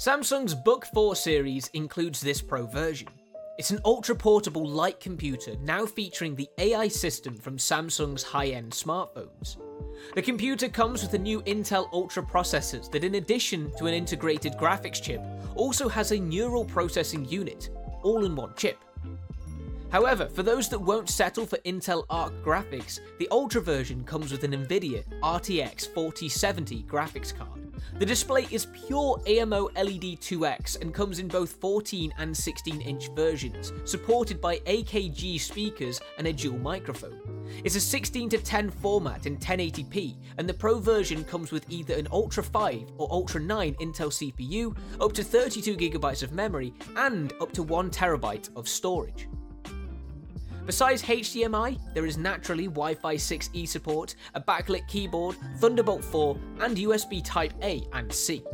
Samsung's Book 4 series includes this Pro version. It's an ultra portable light computer now featuring the AI system from Samsung's high end smartphones. The computer comes with the new Intel Ultra processors that, in addition to an integrated graphics chip, also has a neural processing unit, all in one chip. However, for those that won't settle for Intel Arc graphics, the Ultra version comes with an Nvidia RTX 4070 graphics card. The display is pure AMOLED 2X and comes in both 14 and 16 inch versions, supported by AKG speakers and a dual microphone. It's a 16 to 10 format in 1080p, and the Pro version comes with either an Ultra 5 or Ultra 9 Intel CPU, up to 32GB of memory, and up to 1TB of storage. Besides HDMI, there is naturally Wi Fi 6E support, a backlit keyboard, Thunderbolt 4, and USB Type A and C.